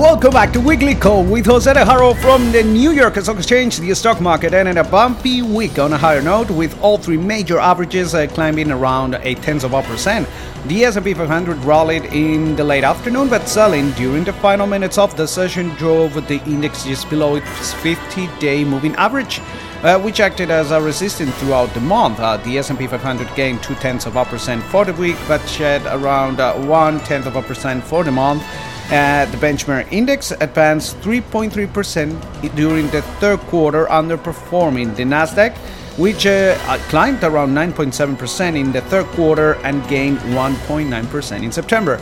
Welcome back to Weekly Call with Jose De Haro from the New York Stock Exchange. The stock market ended a bumpy week on a higher note, with all three major averages uh, climbing around a tenth of a percent. The S&P 500 rallied in the late afternoon, but selling during the final minutes of the session drove the index just below its 50-day moving average. Uh, which acted as a resistance throughout the month. Uh, the S&P 500 gained two tenths of a percent for the week, but shed around uh, one tenth of a percent for the month. Uh, the benchmark index advanced 3.3% during the third quarter, underperforming the Nasdaq, which uh, climbed around 9.7% in the third quarter and gained 1.9% in September.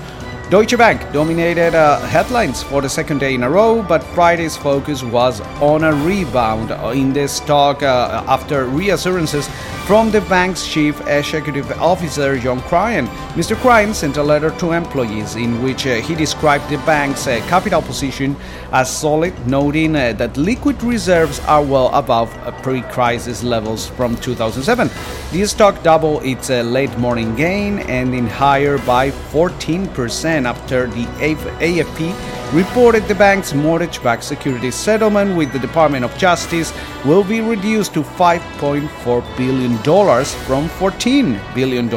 Deutsche Bank dominated uh, headlines for the second day in a row, but Friday's focus was on a rebound in the stock uh, after reassurances from the bank's chief executive officer, John Cryan. Mr. Cryan sent a letter to employees in which uh, he described the bank's uh, capital position as solid, noting uh, that liquid reserves are well above uh, pre crisis levels from 2007. The stock doubled its late morning gain, ending higher by 14% after the AFP reported the bank's mortgage backed securities settlement with the Department of Justice will be reduced to $5.4 billion from $14 billion.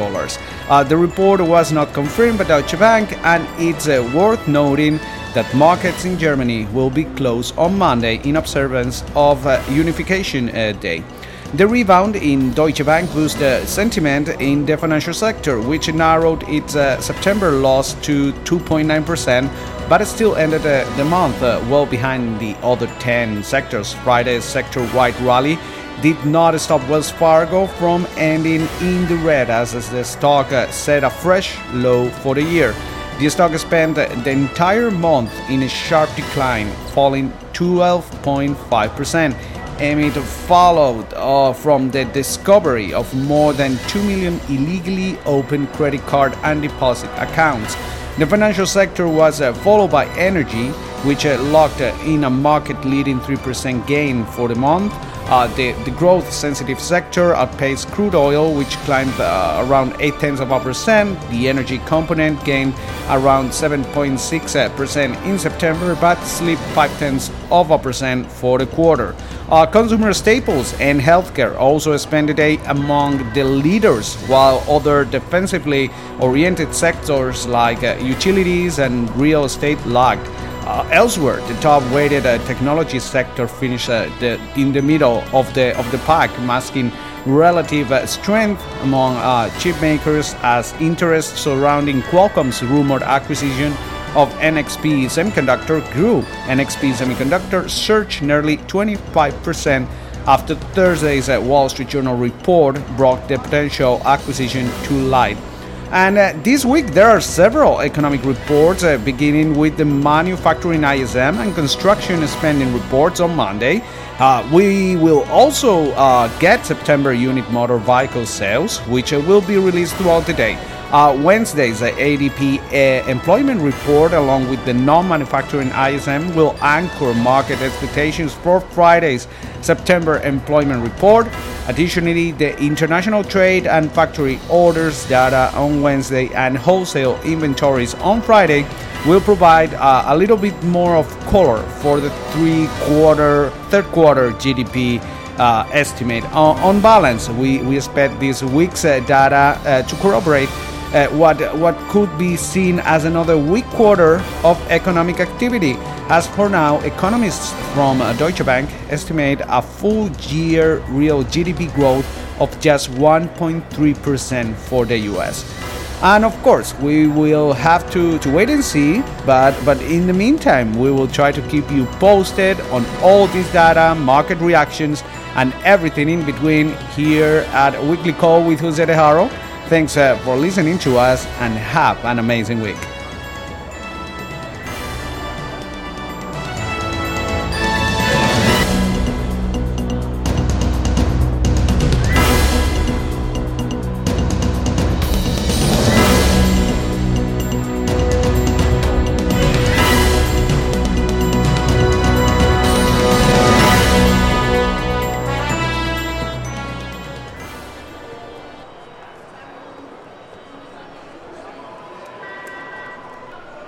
Uh, the report was not confirmed by Deutsche Bank, and it's uh, worth noting that markets in Germany will be closed on Monday in observance of uh, Unification uh, Day. The rebound in Deutsche Bank boosted sentiment in the financial sector, which narrowed its uh, September loss to 2.9%, but still ended uh, the month uh, well behind the other 10 sectors. Friday's sector wide rally did not stop Wells Fargo from ending in the red as the stock uh, set a fresh low for the year. The stock spent the entire month in a sharp decline, falling 12.5% amid followed uh, from the discovery of more than 2 million illegally opened credit card and deposit accounts. The financial sector was uh, followed by energy, which uh, locked uh, in a market leading 3% gain for the month. Uh, the, the growth sensitive sector outpaced crude oil, which climbed uh, around 8 tenths of a percent. The energy component gained around 7.6% in September, but slipped 5 tenths of a percent for the quarter. Uh, consumer staples and healthcare also spent the day among the leaders, while other defensively oriented sectors like uh, utilities and real estate lagged. Uh, elsewhere, the top-weighted uh, technology sector finished uh, the, in the middle of the of the pack, masking relative uh, strength among uh, chip makers as interest surrounding Qualcomm's rumored acquisition of NXP Semiconductor grew. NXP Semiconductor surged nearly 25% after Thursday's uh, Wall Street Journal report brought the potential acquisition to light. And uh, this week there are several economic reports, uh, beginning with the manufacturing ISM and construction spending reports on Monday. Uh, we will also uh, get September unit motor vehicle sales, which uh, will be released throughout the day. Uh, Wednesday's ADP employment report, along with the non manufacturing ISM, will anchor market expectations for Friday's September employment report. Additionally, the international trade and factory orders data on Wednesday and wholesale inventories on Friday will provide uh, a little bit more of color for the three quarter, third quarter GDP uh, estimate. On, on, balance, we, we expect this week's uh, data uh, to corroborate uh, what what could be seen as another weak quarter of economic activity. As for now, economists from uh, Deutsche Bank estimate a full year real GDP growth of just 1.3% for the US. And of course, we will have to, to wait and see, but, but in the meantime, we will try to keep you posted on all this data, market reactions, and everything in between here at Weekly Call with Jose De Haro. Thanks uh, for listening to us and have an amazing week.